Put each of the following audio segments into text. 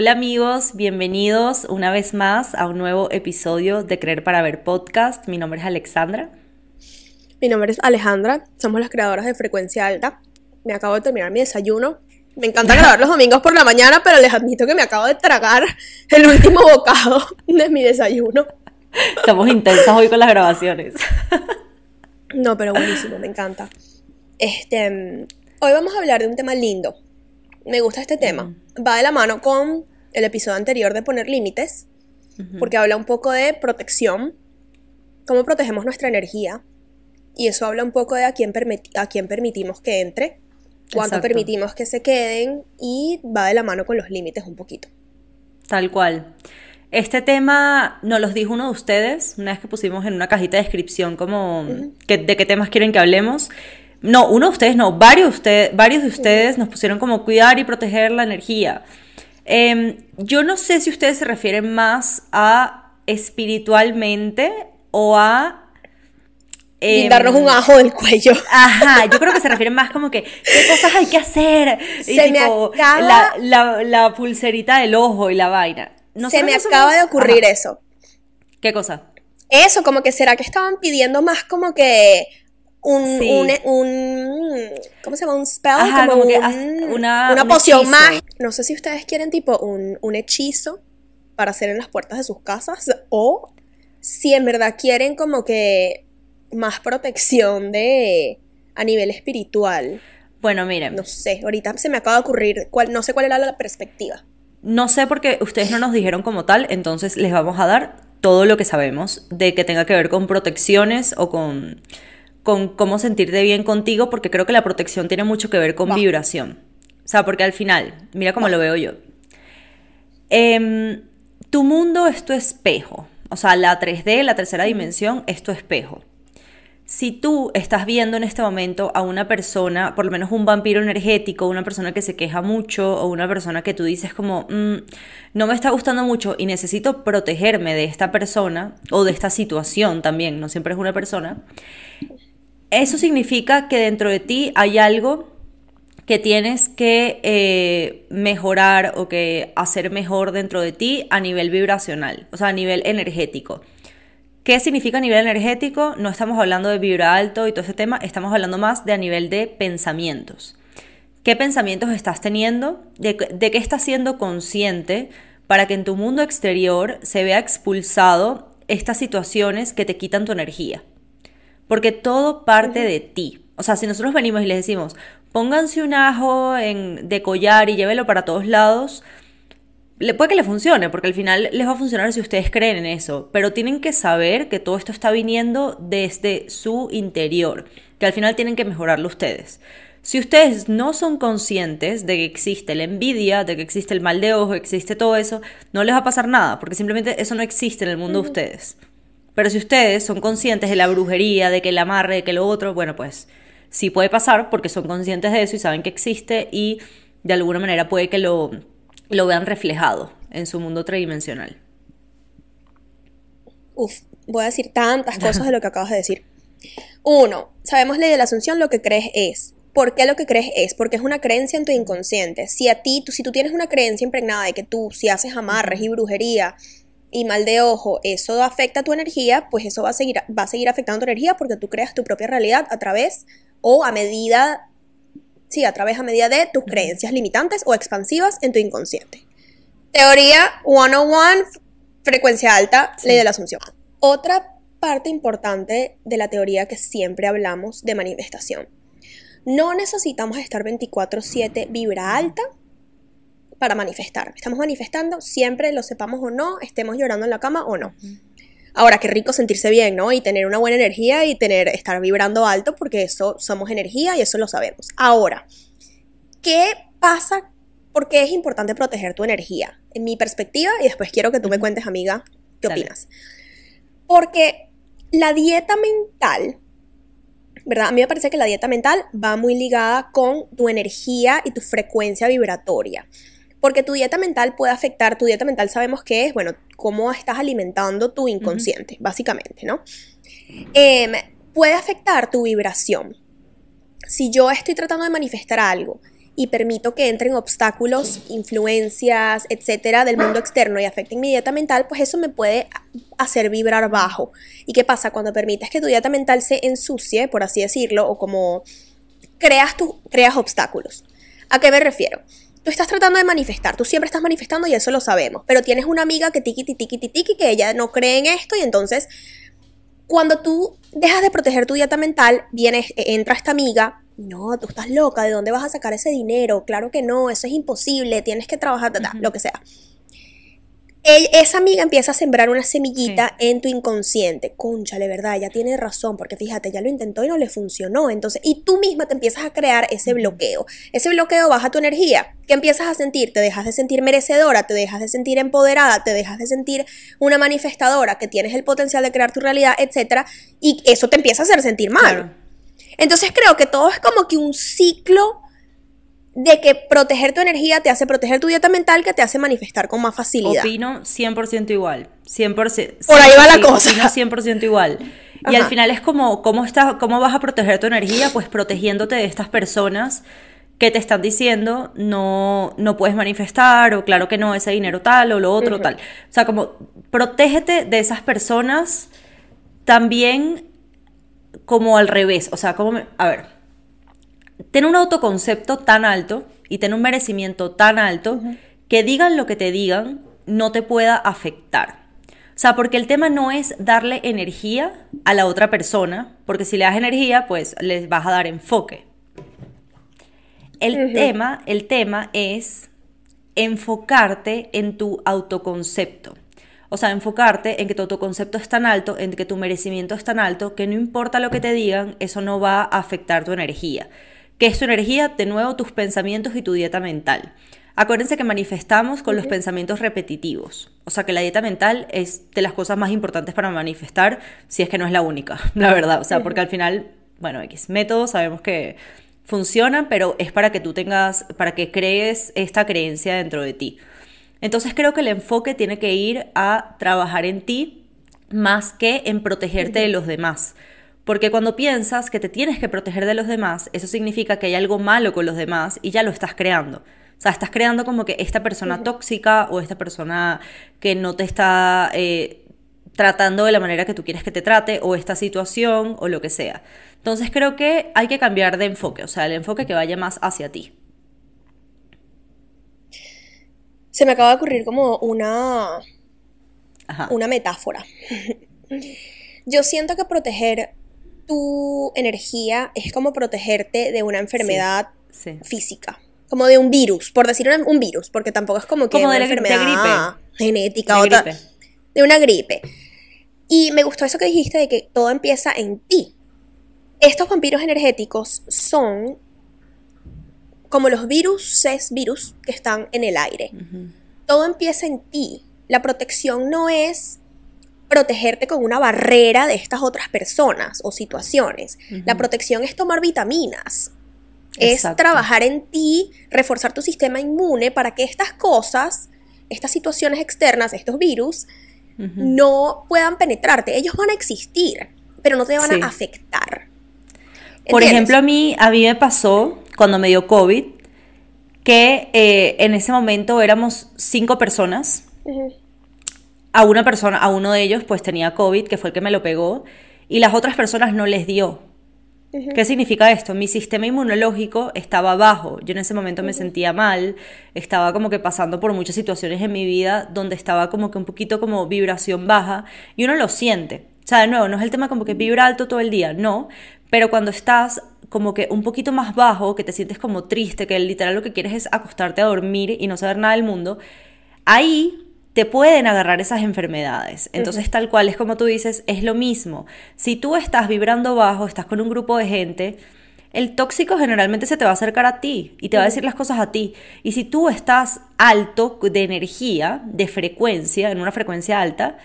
Hola amigos, bienvenidos una vez más a un nuevo episodio de Creer para Ver podcast. Mi nombre es Alexandra. Mi nombre es Alejandra, somos las creadoras de Frecuencia Alta. Me acabo de terminar mi desayuno. Me encanta grabar los domingos por la mañana, pero les admito que me acabo de tragar el último bocado de mi desayuno. Estamos intensas hoy con las grabaciones. No, pero buenísimo, me encanta. Este, hoy vamos a hablar de un tema lindo. Me gusta este tema. Va de la mano con el episodio anterior de poner límites, porque habla un poco de protección, cómo protegemos nuestra energía, y eso habla un poco de a quién, a quién permitimos que entre, cuánto Exacto. permitimos que se queden, y va de la mano con los límites un poquito. Tal cual. Este tema nos los dijo uno de ustedes, una vez que pusimos en una cajita de descripción como que- de qué temas quieren que hablemos. No, uno de ustedes no, varios, usted- varios de ustedes nos pusieron como cuidar y proteger la energía. Em, yo no sé si ustedes se refieren más a espiritualmente o a... em, y darnos un ajo del cuello. Ajá, yo creo que se refieren más como que qué cosas hay que hacer. Y Se me tipo, acaba- la, la- la pulserita del ojo y la vaina. Se me acaba de ocurrir Ajá. eso. ¿Qué cosa? Eso, como que será que estaban pidiendo más como que un, Sí. un, un- ¿cómo se llama? Un spell, Ajá, como, como que un- una- una un poción más. No sé si ustedes quieren tipo un, un hechizo para hacer en las puertas de sus casas o si en verdad quieren como que más protección de a nivel espiritual. Bueno, miren, No sé, ahorita se me acaba de ocurrir, cuál, no sé cuál era la perspectiva. no sé porque ustedes no nos dijeron como tal, entonces les vamos a dar todo lo que sabemos de que tenga que ver con protecciones o con, con cómo sentirte bien contigo, porque creo que la protección tiene mucho que ver con vibración. O sea, porque al final, mira cómo lo veo yo. Em, tu mundo es tu espejo. O sea, la 3D, la tercera dimensión, es tu espejo. Si tú estás viendo en este momento a una persona, por lo menos un vampiro energético, una persona que se queja mucho o una persona que tú dices como, "Mm, no me está gustando mucho y necesito protegerme de esta persona o de esta situación también, no siempre es una persona, eso significa que dentro de ti hay algo que tienes que eh, mejorar o que hacer mejor dentro de ti a nivel vibracional, o sea, a nivel energético. ¿Qué significa a nivel energético? No estamos hablando de vibra alto y todo ese tema, estamos hablando más de a nivel de pensamientos. ¿Qué pensamientos estás teniendo? ¿De, de qué estás siendo consciente para que en tu mundo exterior se vea expulsado estas situaciones que te quitan tu energía? Porque todo parte de ti. O sea, si nosotros venimos y les decimos, pónganse un ajo en, de collar y llévelo para todos lados, le, puede que le funcione, porque al final les va a funcionar si ustedes creen en eso. Pero tienen que saber que todo esto está viniendo desde su interior, que al final tienen que mejorarlo ustedes. Si ustedes no son conscientes de que existe la envidia, de que existe el mal de ojo, existe todo eso, no les va a pasar nada, porque simplemente eso no existe en el mundo de ustedes. Pero si ustedes son conscientes de la brujería, de que el amarre, de que lo otro, bueno, pues sí puede pasar porque son conscientes de eso y saben que existe y de alguna manera puede que lo, lo vean reflejado en su mundo tridimensional. Uf, voy a decir tantas cosas de lo que acabas de decir. Uno, sabemos ley de la asunción, lo que crees es. ¿Por qué lo que crees es? Porque es una creencia en tu inconsciente. Si a ti, tú, si tú tienes una creencia impregnada de que tú, si haces amarres y brujería y mal de ojo, eso afecta tu energía, pues eso va a seguir, va a seguir afectando tu energía porque tú creas tu propia realidad a través o a medida, sí, a través a medida de tus creencias limitantes o expansivas en tu inconsciente. Teoría 101, frecuencia alta, ley de la asunción. Otra parte importante de la teoría que siempre hablamos de manifestación. No necesitamos estar 24/7 vibra alta para manifestar. Estamos manifestando siempre, lo sepamos o no, estemos llorando en la cama o no. Ahora, qué rico sentirse bien, ¿no? Y tener una buena energía y tener, estar vibrando alto, porque eso somos energía y eso lo sabemos. Ahora, ¿qué pasa? ¿Por qué es importante proteger tu energía? En mi perspectiva, y después quiero que tú me cuentes, amiga, ¿qué Dale. opinas? Porque la dieta mental, ¿verdad? A mí me parece que la dieta mental va muy ligada con tu energía y tu frecuencia vibratoria. Porque tu dieta mental puede afectar, tu dieta mental sabemos que es, bueno, cómo estás alimentando tu inconsciente, básicamente, ¿no? em, puede afectar tu vibración. Si yo estoy tratando de manifestar algo y permito que entren obstáculos, influencias, etcétera, del mundo externo y afecten mi dieta mental, pues eso me puede hacer vibrar bajo. ¿Y qué pasa? Cuando permites que tu dieta mental se ensucie, por así decirlo, o como creas, tu, creas obstáculos. ¿A qué me refiero? Tú estás tratando de manifestar, tú siempre estás manifestando y eso lo sabemos, pero tienes una amiga que tiki tiki tiki tiki que ella no cree en esto y entonces cuando tú dejas de proteger tu dieta mental, viene, entra esta amiga, no, tú estás loca, ¿de dónde vas a sacar ese dinero? Claro que no, eso es imposible, tienes que trabajar, lo que sea. Esa amiga empieza a sembrar una semillita en tu inconsciente. Conchale, ¿verdad? Ella tiene razón, porque fíjate, ya lo intentó y no le funcionó. Entonces, y tú misma te empiezas a crear ese bloqueo. Ese bloqueo baja tu energía. ¿Qué empiezas a sentir? Te dejas de sentir merecedora, te dejas de sentir empoderada, te dejas de sentir una manifestadora, que tienes el potencial de crear tu realidad, etc. Y eso te empieza a hacer sentir mal. Entonces creo que todo es como que un ciclo de que proteger tu energía te hace proteger tu dieta mental que te hace manifestar con más facilidad. Opino 100% igual. 100%. Por ahí va la cosa. Opino 100% igual. Y al final es como, ¿cómo, estás, ¿cómo vas a proteger tu energía? Pues protegiéndote de estas personas que te están diciendo no, no puedes manifestar o claro que no, ese dinero tal o lo otro tal. O sea, como protégete de esas personas también como al revés, o sea, como, a ver, ten un autoconcepto tan alto y ten un merecimiento tan alto que digan lo que te digan no te pueda afectar. O sea, porque el tema no es darle energía a la otra persona, porque si le das energía, pues les vas a dar enfoque. El tema, el tema es enfocarte en tu autoconcepto. O sea, enfocarte en que tu autoconcepto es tan alto, en que tu merecimiento es tan alto, que no importa lo que te digan, eso no va a afectar tu energía. ¿Qué es tu energía? De nuevo, tus pensamientos y tu dieta mental. Acuérdense que manifestamos con los pensamientos repetitivos. O sea que la dieta mental es de las cosas más importantes para manifestar, si es que no es la única, la verdad. O sea, porque al final, bueno, X métodos sabemos que funcionan, pero es para que tú tengas, para que crees esta creencia dentro de ti. Entonces creo que el enfoque tiene que ir a trabajar en ti más que en protegerte de los demás. Porque cuando piensas que te tienes que proteger de los demás, eso significa que hay algo malo con los demás y ya lo estás creando. O sea, estás creando como que esta persona tóxica o esta persona que no te está eh, tratando de la manera que tú quieres que te trate o esta situación o lo que sea. Entonces creo que hay que cambiar de enfoque, o sea, el enfoque que vaya más hacia ti. se me acaba de ocurrir como una, una metáfora. Yo siento que proteger tu energía es como protegerte de una enfermedad física, como de un virus, por decir un, virus, porque tampoco es como que como una de enfermedad gripe. genética o de una gripe. Y me gustó eso que dijiste de que todo empieza en ti. Estos vampiros energéticos son como los virus virus que están en el aire. Todo empieza en ti. La protección no es protegerte con una barrera de estas otras personas o situaciones. La protección es tomar vitaminas. Es trabajar en ti, reforzar tu sistema inmune para que estas cosas, estas situaciones externas, estos virus, no puedan penetrarte. Ellos van a existir, pero no te van a afectar. Por ejemplo, a mí, a mí me pasó cuando me dio COVID, que eh, en ese momento éramos cinco personas. A una persona, a uno de ellos, pues tenía COVID, que fue el que me lo pegó, y las otras personas no les dio. ¿Qué significa esto? Mi sistema inmunológico estaba bajo. Yo en ese momento me sentía mal, estaba como que pasando por muchas situaciones en mi vida donde estaba como que un poquito como vibración baja y uno lo siente. O sea, de nuevo, no es el tema como que vibra alto todo el día, no, pero cuando estás como que un poquito más bajo, que te sientes como triste, que literal lo que quieres es acostarte a dormir y no saber nada del mundo, ahí te pueden agarrar esas enfermedades. Entonces, tal cual es como tú dices, es lo mismo. Si tú estás vibrando bajo, estás con un grupo de gente, el tóxico generalmente se te va a acercar a ti y te va a decir las cosas a ti. Y si tú estás alto de energía, de frecuencia, en una frecuencia alta,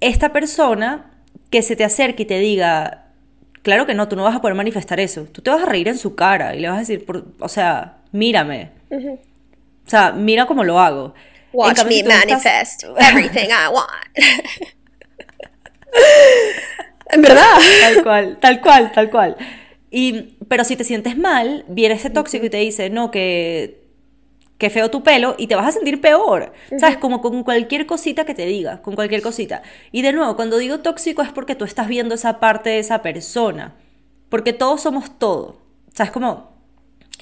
esta persona que se te acerque y te diga, Claro que no, tú no vas a poder manifestar eso. Tú te vas a reír en su cara y le vas a decir, o sea, mírame. O sea, mira cómo lo hago. Watch me manifest everything I want. En verdad. Tal cual, tal cual, tal cual. Y, pero si te sientes mal, viene ese tóxico y te dice, no, que, que feo tu pelo y te vas a sentir peor. ¿Sabes? Como con cualquier cosita que te diga, con cualquier cosita. Y de nuevo, cuando digo tóxico es porque tú estás viendo esa parte de esa persona. Porque todos somos todo. ¿Sabes? Como,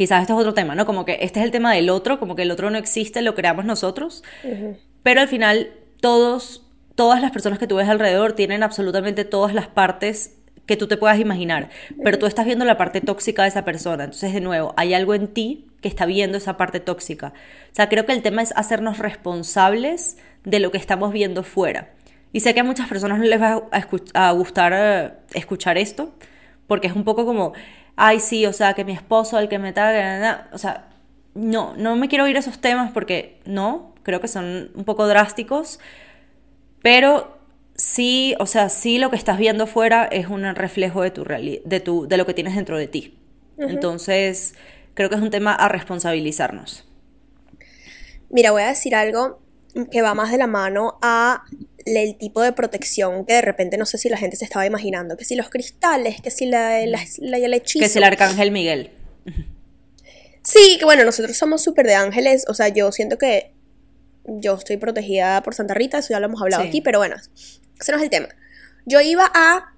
quizás este es otro tema, ¿no? Como que este es el tema del otro, como que el otro no existe, lo creamos nosotros. Pero al final, todos, todas las personas que tú ves alrededor tienen absolutamente todas las partes que tú te puedas imaginar, pero tú estás viendo la parte tóxica de esa persona. Entonces, de nuevo, hay algo en ti que está viendo esa parte tóxica. O sea, creo que el tema es hacernos responsables de lo que estamos viendo fuera. Y sé que a muchas personas no les va a, gustar eh, escuchar esto, porque es un poco como, ay, sí, o sea, que mi esposo, el que me está... O sea, no, no me quiero oír esos temas porque no, creo que son un poco drásticos, pero sí, o sea, sí lo que estás viendo fuera es un reflejo de tu de tu de lo que tienes dentro de ti. Entonces, creo que es un tema a responsabilizarnos. Mira, voy a decir algo que va más de la mano a el tipo de protección que de repente no sé si la gente se estaba imaginando, que si los cristales, que si la, la, la, hechizo. Que si el arcángel Miguel. Sí, que bueno, nosotros somos súper de ángeles, o sea, yo siento que yo estoy protegida por Santa Rita, eso ya lo hemos hablado aquí, pero bueno, ese no es el tema. Yo iba a,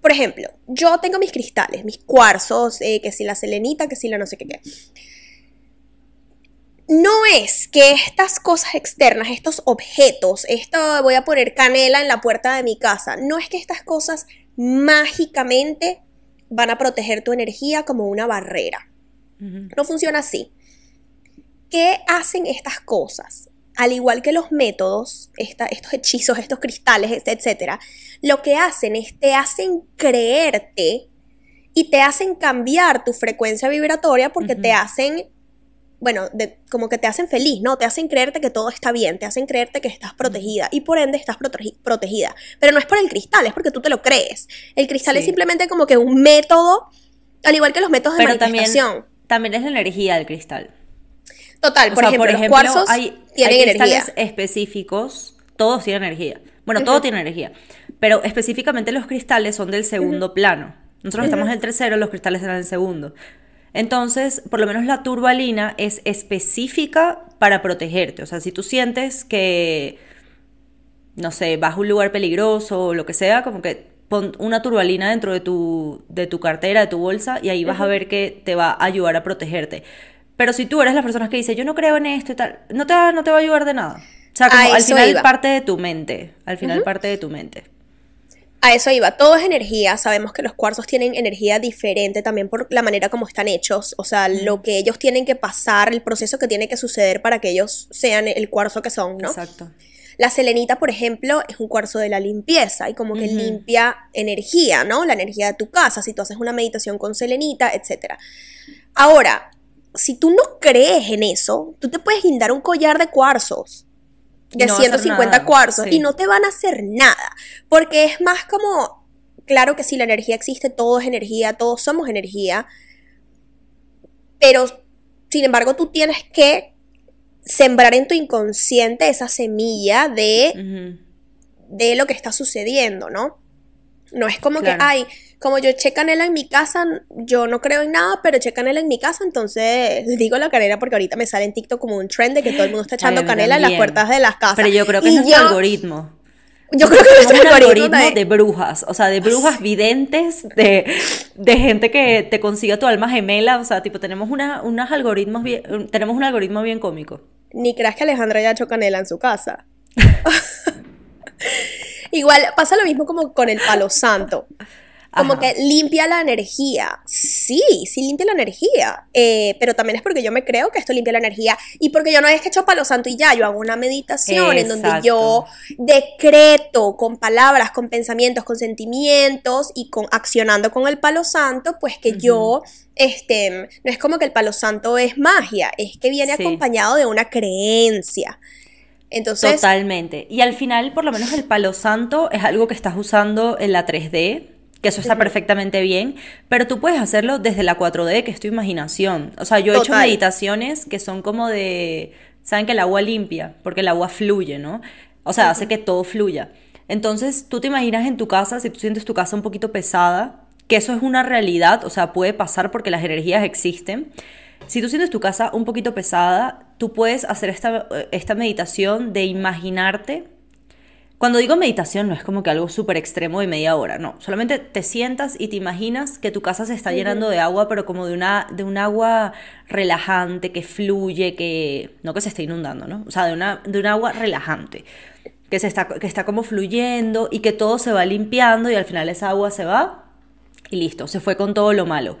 por ejemplo, yo tengo mis cristales, mis cuarzos, eh, que si la selenita, que si la no sé qué qué. No es que estas cosas externas, estos objetos, esto voy a poner canela en la puerta de mi casa, no es que estas cosas mágicamente van a proteger tu energía como una barrera. No funciona así. ¿Qué hacen estas cosas? al igual que los métodos, estos hechizos, estos cristales, etcétera, lo que hacen es te hacen creerte y te hacen cambiar tu frecuencia vibratoria porque te hacen, bueno, como que te hacen feliz, ¿no? Te hacen creerte que todo está bien, te hacen creerte que estás protegida y por ende estás protegida. Pero no es por el cristal, es porque tú te lo crees. El cristal es simplemente como que un método, al igual que los métodos de manifestación. también es la energía del cristal. Total, por, ejemplo, los cuarzos hay, tienen cristales específicos, todos tienen energía. Bueno, todo tiene energía, pero específicamente los cristales son del segundo plano. Nosotros estamos en el tercero, los cristales están en el segundo. Entonces, por lo menos la turbalina es específica para protegerte. O sea, si tú sientes que, no sé, vas a un lugar peligroso o lo que sea, como que pon una turbalina dentro de tu, de tu cartera, de tu bolsa, y ahí vas a ver que te va a ayudar a protegerte. Pero si tú eres la persona que dice, yo no creo en esto y tal, no te, no te va a ayudar de nada. O sea, como al final parte de tu mente. Al final parte de tu mente. A eso iba. Todo es energía. Sabemos que los cuarzos tienen energía diferente también por la manera como están hechos. O sea, lo que ellos tienen que pasar, el proceso que tiene que suceder para que ellos sean el cuarzo que son, ¿no? Exacto. La selenita, por ejemplo, es un cuarzo de la limpieza y como que limpia energía, ¿no? La energía de tu casa, si tú haces una meditación con selenita, etc. Ahora, si tú no crees en eso, tú te puedes guindar un collar de cuarzos, de 150 cuarzos, y no te van a hacer nada, porque es más como, claro que si la energía existe, todo es energía, todos somos energía, pero sin embargo tú tienes que sembrar en tu inconsciente esa semilla de, de lo que está sucediendo, ¿no? No es como que, ay, como yo eché canela en mi casa, yo no creo en nada, pero eché canela en mi casa, entonces digo la canela porque ahorita me sale en TikTok como un trend de que todo el mundo está echando canela en las puertas de las casas. Pero yo creo que es nuestro algoritmo. Yo creo que es un algoritmo de... brujas, o sea, de brujas videntes, de, gente que te consiga tu alma gemela, o sea, tipo, tenemos una, unos algoritmos bien, tenemos un algoritmo bien cómico. Ni creas que Alejandra haya hecho canela en su casa. Igual pasa lo mismo como con el palo santo. Como que limpia la energía. Sí, sí limpia la energía. Eh, pero también es porque yo me creo que esto limpia la energía. Y porque yo no es que hecho palo santo y ya, yo hago una meditación en donde yo decreto con palabras, con pensamientos, con sentimientos y con accionando con el palo santo, pues que yo este, no es como que el palo santo es magia, es que viene acompañado de una creencia. Entonces, Totalmente. Y al final, por lo menos el palo santo es algo que estás usando en la 3D, que eso está perfectamente bien, pero tú puedes hacerlo desde la 4D, que es tu imaginación. O sea, yo he hecho meditaciones que son como de, saben que el agua limpia, porque el agua fluye, ¿no? O sea, hace que todo fluya. Entonces, tú te imaginas en tu casa, si tú sientes tu casa un poquito pesada, que eso es una realidad, o sea, puede pasar porque las energías existen. Si tú sientes tu casa un poquito pesada, tú puedes hacer esta, esta meditación de imaginarte. Cuando digo meditación no es como que algo súper extremo de media hora, no. Solamente te sientas y te imaginas que tu casa se está llenando de agua, pero como de, una, de un agua relajante, que fluye, que... No que se esté inundando, ¿no? O sea, de, una, de un agua relajante, que, se está, que está como fluyendo y que todo se va limpiando y al final esa agua se va y listo, se fue con todo lo malo.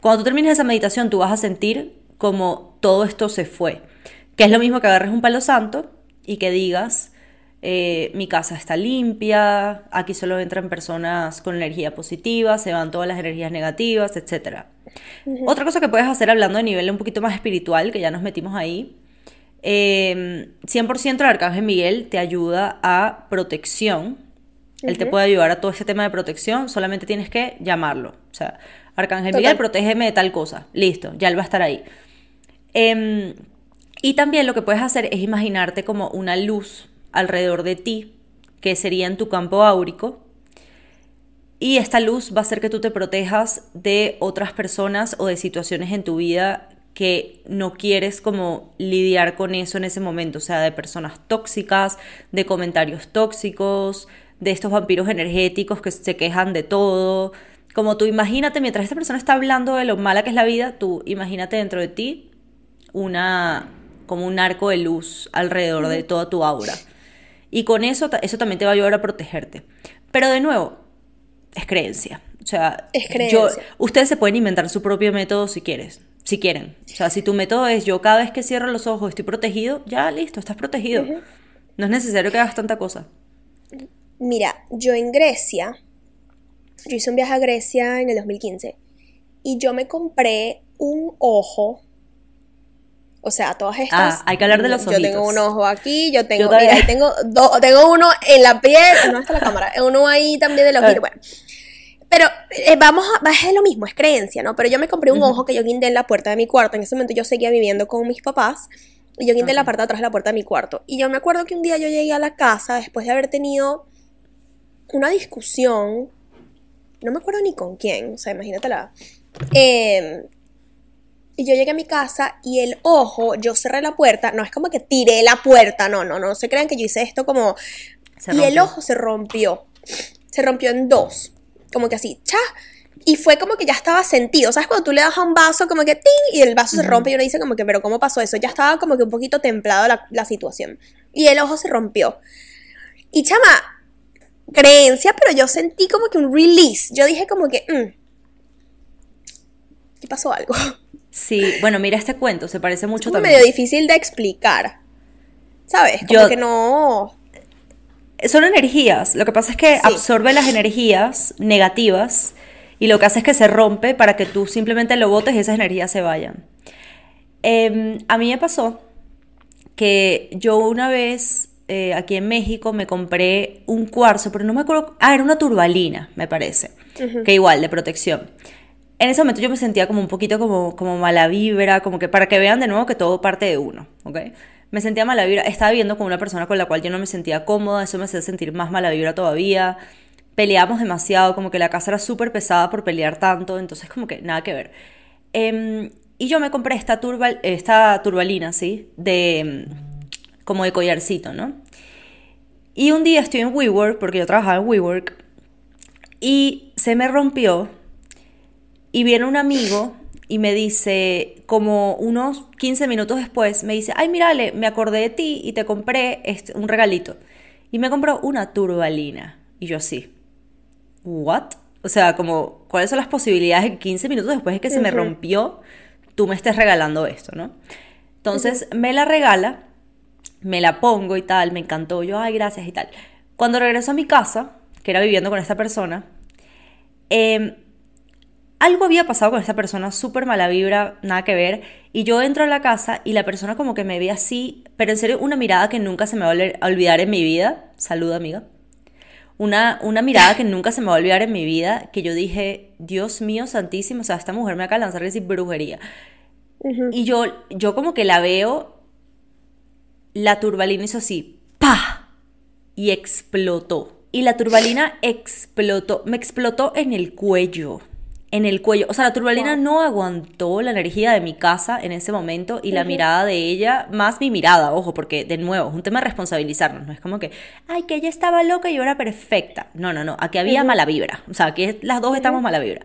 Cuando tú termines esa meditación, tú vas a sentir como todo esto se fue. Que es lo mismo que agarres un palo santo y que digas, eh, mi casa está limpia, aquí solo entran personas con energía positiva, se van todas las energías negativas, etc. Otra cosa que puedes hacer hablando de nivel un poquito más espiritual, que ya nos metimos ahí, 100% eh, el Arcángel Miguel te ayuda a protección él te puede ayudar a todo ese tema de protección, solamente tienes que llamarlo. O sea, Arcángel Miguel, protégeme de tal cosa. Listo, ya él va a estar ahí. Em, y también lo que puedes hacer es imaginarte como una luz alrededor de ti, que sería en tu campo áurico. Y esta luz va a hacer que tú te protejas de otras personas o de situaciones en tu vida que no quieres como lidiar con eso en ese momento, o sea, de personas tóxicas, de comentarios tóxicos, de estos vampiros energéticos que se quejan de todo. Como tú imagínate, mientras esta persona está hablando de lo mala que es la vida, tú imagínate dentro de ti una como un arco de luz alrededor de toda tu aura. Y con eso, eso también te va a ayudar a protegerte. Pero de nuevo, es creencia. O sea, ustedes se pueden inventar su propio método si quieres, si quieren. O sea, si tu método es yo cada vez que cierro los ojos estoy protegido, ya listo, estás protegido. No es necesario que hagas tanta cosa. Mira, yo en Grecia, yo hice un viaje a Grecia en el 2015 y yo me compré un ojo. O sea, todas estas. Ah, hay que hablar de los ojitos. Yo tengo un ojo aquí, yo tengo, mira, ahí tengo tengo uno en la piel, no está la cámara, uno ahí también de los ojitos, bueno. Pero eh, vamos a, es lo mismo, es creencia, ¿no? Pero yo me compré un ojo que yo guindé en la puerta de mi cuarto. En ese momento yo seguía viviendo con mis papás y yo guindé en la parte de atrás de la puerta de mi cuarto. Y yo me acuerdo que un día yo llegué a la casa después de haber tenido una discusión, no me acuerdo ni con quién, o sea, imagínatela. Eh, y yo llegué a mi casa y el ojo, yo cerré la puerta, no es como que tiré la puerta, no, no, no se crean que yo hice esto como... y el ojo se rompió, se rompió en dos, como que así, cha, y fue como que ya estaba sentido, ¿sabes? Cuando tú le das a un vaso como que ¡ting! y el vaso se rompe y uno dice como que, pero ¿cómo pasó eso? Ya estaba como que un poquito templado la, la situación. Y el ojo se rompió. Y chama, creencia, pero yo sentí como que un release. Yo dije como que, mm, ¿qué pasó algo? Sí, bueno, mira este cuento, se parece mucho es también. medio difícil de explicar. ¿Sabes? Como que no. Son energías. Lo que pasa es que absorbe las energías negativas y lo que hace es que se rompe para que tú simplemente lo botes y esas energías se vayan. Em, a mí me pasó que yo una vez eh, aquí en México me compré un cuarzo, pero no me acuerdo. Ah, era una turbalina, me parece. Que igual, de protección. En ese momento yo me sentía como un poquito como, como mala vibra, como que para que vean de nuevo que todo parte de uno, ¿ok? Me sentía mala vibra. Estaba viviendo con una persona con la cual yo no me sentía cómoda, eso me hacía sentir más mala vibra todavía. Peleamos demasiado, como que la casa era súper pesada por pelear tanto, entonces como que nada que ver. Em, y yo me compré esta, turbal, turbalina, ¿sí? De como de collarcito, ¿no? Y un día estoy en WeWork, porque yo trabajaba en WeWork, y se me rompió, y viene un amigo y me dice, como unos 15 minutos después, me dice, ay, mírale, me acordé de ti y te compré este, un regalito. Y me compró una turbalina. Y yo así, ¿what? O sea, como, ¿cuáles son las posibilidades de que 15 minutos después de que se me rompió, tú me estés regalando esto, ¿no? Entonces me la regala me la pongo y tal, me encantó, yo, ay, gracias y tal. Cuando regreso a mi casa, que era viviendo con esta persona, em, algo había pasado con esta persona, súper mala vibra, nada que ver, y yo entro a la casa y la persona como que me ve así, pero en serio, una mirada que nunca se me va a olvidar en mi vida, salud amiga, una, una mirada que nunca se me va a olvidar en mi vida, que yo dije, Dios mío santísimo, o sea, esta mujer me acaba de lanzar decir brujería. Y yo, yo como que la veo la turbalina hizo así, ¡pa! Y explotó. y la turbalina explotó, me explotó en el cuello. En el cuello. O sea, la turbalina no aguantó la energía de mi casa en ese momento y la mirada de ella, más mi mirada, ojo, porque de nuevo, es un tema de responsabilizarnos. No es como que, ay, que ella estaba loca y yo era perfecta. No, no, no. Aquí había mala vibra. O sea, aquí las dos estamos mala vibra.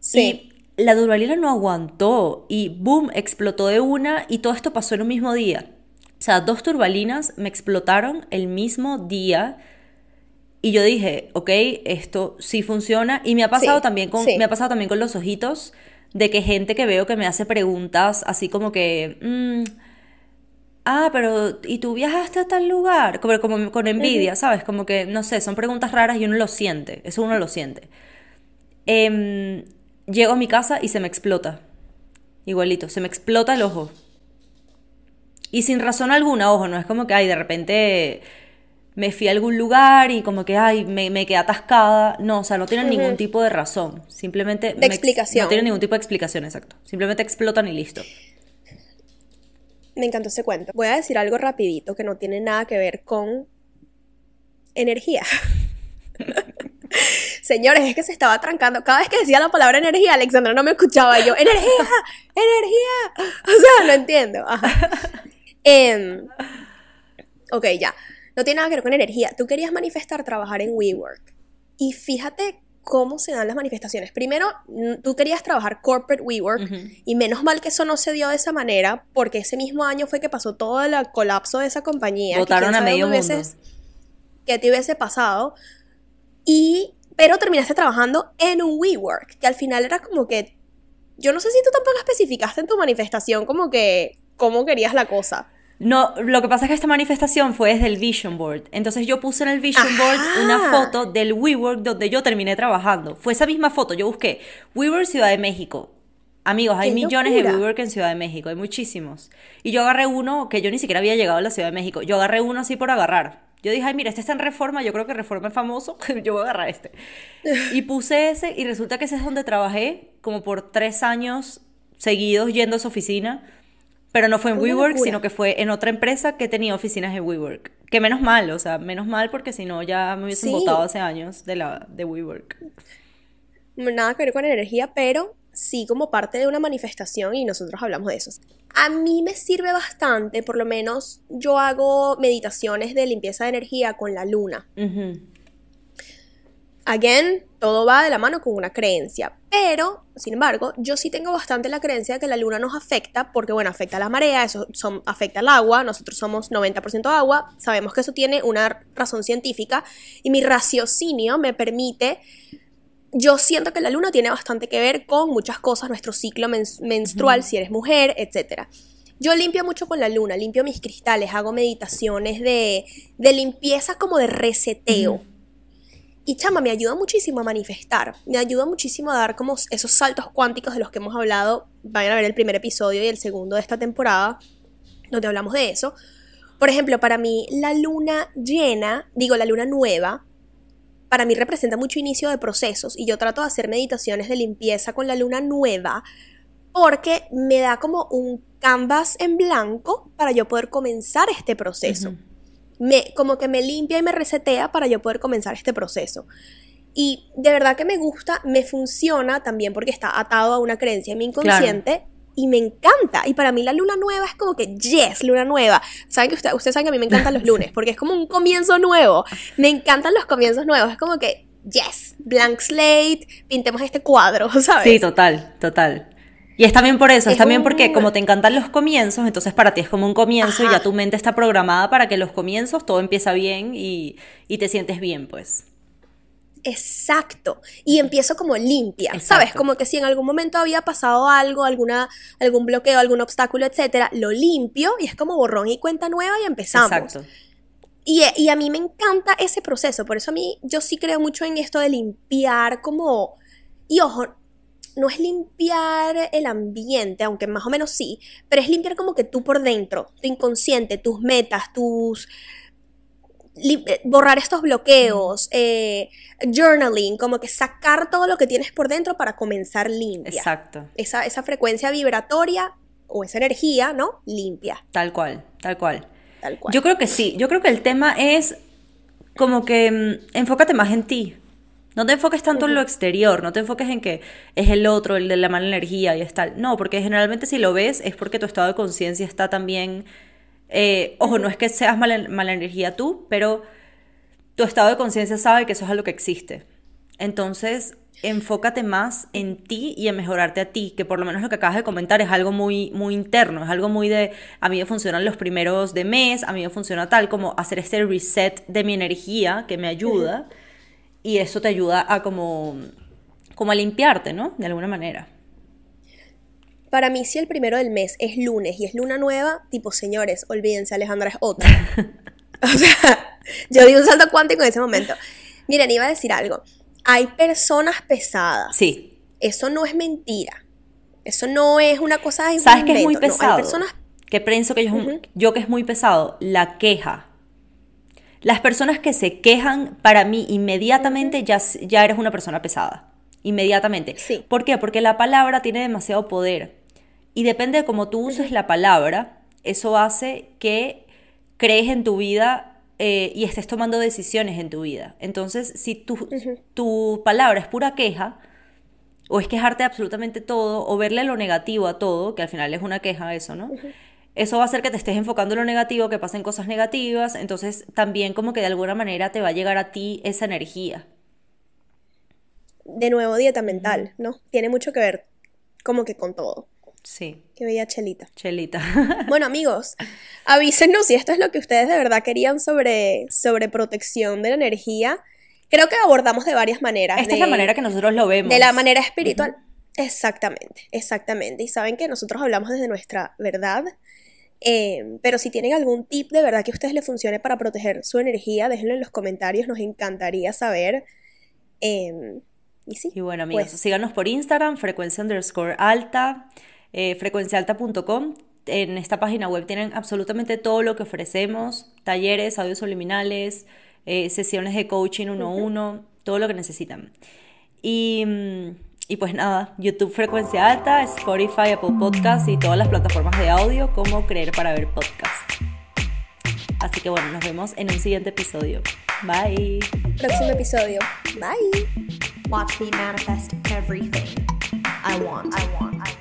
Sí. Y la turbalina no aguantó y boom, explotó de una y todo esto pasó en un mismo día. O sea, dos turbalinas me explotaron el mismo día y yo dije, ok, esto sí funciona. Y me ha pasado, Sí, también, con, sí. me ha pasado también con los ojitos de que gente que veo que me hace preguntas así como que, mm, ah, pero ¿y tú viajaste a tal lugar? Como, como con envidia, ¿sabes? Como que, no sé, son preguntas raras y uno lo siente, eso uno lo siente. Em, llego a mi casa y se me explota, igualito, se me explota el ojo. Y sin razón alguna, ojo, no es como que, ay, de repente me fui a algún lugar y como que, ay, me, me quedé atascada. No, o sea, no tiene ningún tipo de razón. Simplemente... me ex- explicación. No tiene ningún tipo de explicación, exacto. Simplemente explotan y listo. Me encantó ese cuento. Voy a decir algo rapidito que no tiene nada que ver con energía. Señores, es que se estaba trancando. Cada vez que decía la palabra energía, Alexandra no me escuchaba. Yo, energía, energía. O sea, no entiendo. Ajá. Em, ok, ya. No tiene nada que ver con energía. Tú querías manifestar trabajar en WeWork. Y fíjate cómo se dan las manifestaciones. Primero, tú querías trabajar corporate WeWork. Y menos mal que eso no se dio de esa manera, porque ese mismo año fue que pasó todo el colapso de esa compañía. que Votaron quién a medio mundo. hubieses- que te hubiese pasado. Y, pero terminaste trabajando en un WeWork, que al final era como que, yo no sé si tú tampoco especificaste en tu manifestación como que, cómo querías la cosa. No, lo que pasa es que esta manifestación fue desde el Vision Board. Entonces yo puse en el Vision Ajá. Board una foto del WeWork donde yo terminé trabajando. Fue esa misma foto. Yo busqué WeWork Ciudad de México. Amigos, hay ¡Qué millones locura! de WeWork en Ciudad de México, hay muchísimos. Y yo agarré uno que yo ni siquiera había llegado a la Ciudad de México. Yo agarré uno así por agarrar. Yo dije, ay, mira, este está en Reforma, yo creo que Reforma es famoso, yo voy a agarrar este. Y puse ese y resulta que ese es donde trabajé como por tres años seguidos yendo a su oficina. Pero no fue en WeWork, sino que fue en otra empresa que tenía oficinas en WeWork. Que menos mal, o sea, menos mal porque si no ya me hubiesen Sí. votado hace años de, la, de WeWork. nada que ver con energía, pero sí como parte de una manifestación y nosotros hablamos de eso. A mí me sirve bastante, por lo menos yo hago meditaciones de limpieza de energía con la luna. Again, todo va de la mano con una creencia, pero, sin embargo, yo sí tengo bastante la creencia de que la luna nos afecta, porque bueno, afecta a la marea, eso son- afecta al agua, nosotros somos 90% agua, sabemos que eso tiene una razón científica, y mi raciocinio me permite yo siento que la luna tiene bastante que ver con muchas cosas, nuestro ciclo mens- menstrual, si eres mujer, etc. Yo limpio mucho con la luna, limpio mis cristales, hago meditaciones de, de limpieza como de reseteo. Y chama, me ayuda muchísimo a manifestar, me ayuda muchísimo a dar como esos saltos cuánticos de los que hemos hablado. Vayan a ver el primer episodio y el segundo de esta temporada, donde hablamos de eso. Por ejemplo, para mí la luna llena, digo la luna nueva, para mí representa mucho inicio de procesos y yo trato de hacer meditaciones de limpieza con la luna nueva porque me da como un canvas en blanco para yo poder comenzar este proceso. Me, como que me limpia y me resetea para yo poder comenzar este proceso. Y de verdad que me gusta, me funciona también porque está atado a una creencia en mi inconsciente y me encanta. Y para mí la luna nueva es como que, yes, luna nueva. Saben que usted- ustedes saben que a mí me encantan los lunes porque es como un comienzo nuevo. Me encantan los comienzos nuevos. Es como que, yes, blank slate, pintemos este cuadro, ¿sabes? Sí, total, total. Y es también por eso, es, Es también un- porque como te encantan los comienzos, entonces para ti es como un comienzo y ya tu mente está programada para que los comienzos todo empieza bien y, y te sientes bien, pues. Exacto. Y empiezo como limpia, Exacto. ¿sabes? Como que si en algún momento había pasado algo, alguna, algún bloqueo, algún obstáculo, etcétera, lo limpio y es como borrón y cuenta nueva y empezamos. Exacto. Y, y a mí me encanta ese proceso, por eso a mí yo sí creo mucho en esto de limpiar como... Y ojo, no es limpiar el ambiente, aunque más o menos sí, pero es limpiar como que tú por dentro, tu inconsciente, tus metas, tus... eh, borrar estos bloqueos, eh, journaling, como que sacar todo lo que tienes por dentro para comenzar limpia. Exacto. Esa, esa frecuencia vibratoria o esa energía, ¿no? Limpia, Tal cual, tal cual. tal cual. Yo creo que sí, yo creo que el tema es como que mm, enfócate más en ti. No te enfoques tanto en lo exterior, no te enfoques en que es el otro, el de la mala energía y es tal. No, porque generalmente si lo ves es porque tu estado de conciencia está también... Eh, ojo, no es que seas mala, mala energía tú, pero tu estado de conciencia sabe que eso es algo que existe. Entonces, enfócate más en ti y en mejorarte a ti, que por lo menos lo que acabas de comentar es algo muy, muy interno, es algo muy de, a mí me funcionan los primeros de mes, a mí me funciona tal, como hacer este reset de mi energía que me ayuda y eso te ayuda a como, como a limpiarte, ¿no? De alguna manera. Para mí, si el primero del mes es lunes y es luna nueva, tipo, señores, olvídense, Alejandra es otra. o sea, yo di un salto cuántico en ese momento. Miren, iba a decir algo. Hay personas pesadas. Sí. Eso no es mentira. Eso no es una cosa de ¿Sabes que es muy pesado? hay personas... Que pienso que yo, yo que es muy pesado, la queja. Las personas que se quejan, para mí, inmediatamente ya, ya eres una persona pesada. Inmediatamente. Sí. ¿Por qué? Porque la palabra tiene demasiado poder. Y depende de cómo tú uses la palabra, eso hace que crees en tu vida eh, y estés tomando decisiones en tu vida. Entonces, si tu, tu palabra es pura queja, o es quejarte de absolutamente todo, o verle lo negativo a todo, que al final es una queja eso, ¿no? Eso va a hacer que te estés enfocando en lo negativo, que pasen cosas negativas, entonces también como que de alguna manera te va a llegar a ti esa energía. De nuevo, dieta mental, ¿no? Tiene mucho que ver como que con todo. Sí. Qué bella chelita. Chelita. bueno, amigos, avísenos si esto es lo que ustedes de verdad querían sobre, sobre protección de la energía. Creo que abordamos de varias maneras. Esta es la manera que nosotros lo vemos. De la manera espiritual. Exactamente, exactamente. Y saben que nosotros hablamos desde nuestra verdad eh, pero si tienen algún tip de verdad que a ustedes les funcione para proteger su energía, déjenlo en los comentarios, nos encantaría saber. Em, y sí. Y bueno, amigos, pues síganos por Instagram, frecuencia underscore alta, eh, frecuenciaalta.com. En esta página web tienen absolutamente todo lo que ofrecemos: talleres, audios subliminales, eh, sesiones de coaching uno a uno, todo lo que necesitan. Y. Y pues nada, YouTube Frecuencia Alta, Spotify, Apple Podcasts y todas las plataformas de audio como Creer para Ver Podcast. Así que bueno, nos vemos en un siguiente episodio. Bye. Próximo episodio. Bye. Watch me manifest everything I want. I want.